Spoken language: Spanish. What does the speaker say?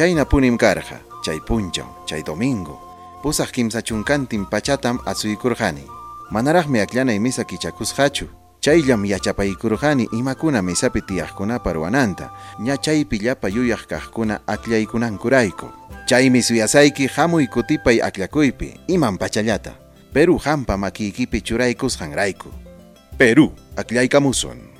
Chayna punim karqa, chay punchaw, chay domingo. Pusaq kimsa chunkantin pachatam asuykurqani. Manaraqmi akllanay misa kichakusqachu. Chayllam yachapaykurqani imakuna misapi tiyaqkunapa ruwananta, ña chaypi llapa yuyaq kaqkuna aklaykunankurayku. Chaymi suyasayki hamuy kutipay aklakuypi, iman pachallata. Peru hampa makiykipi churaykusqanrayku. Peru, aklaykamusun.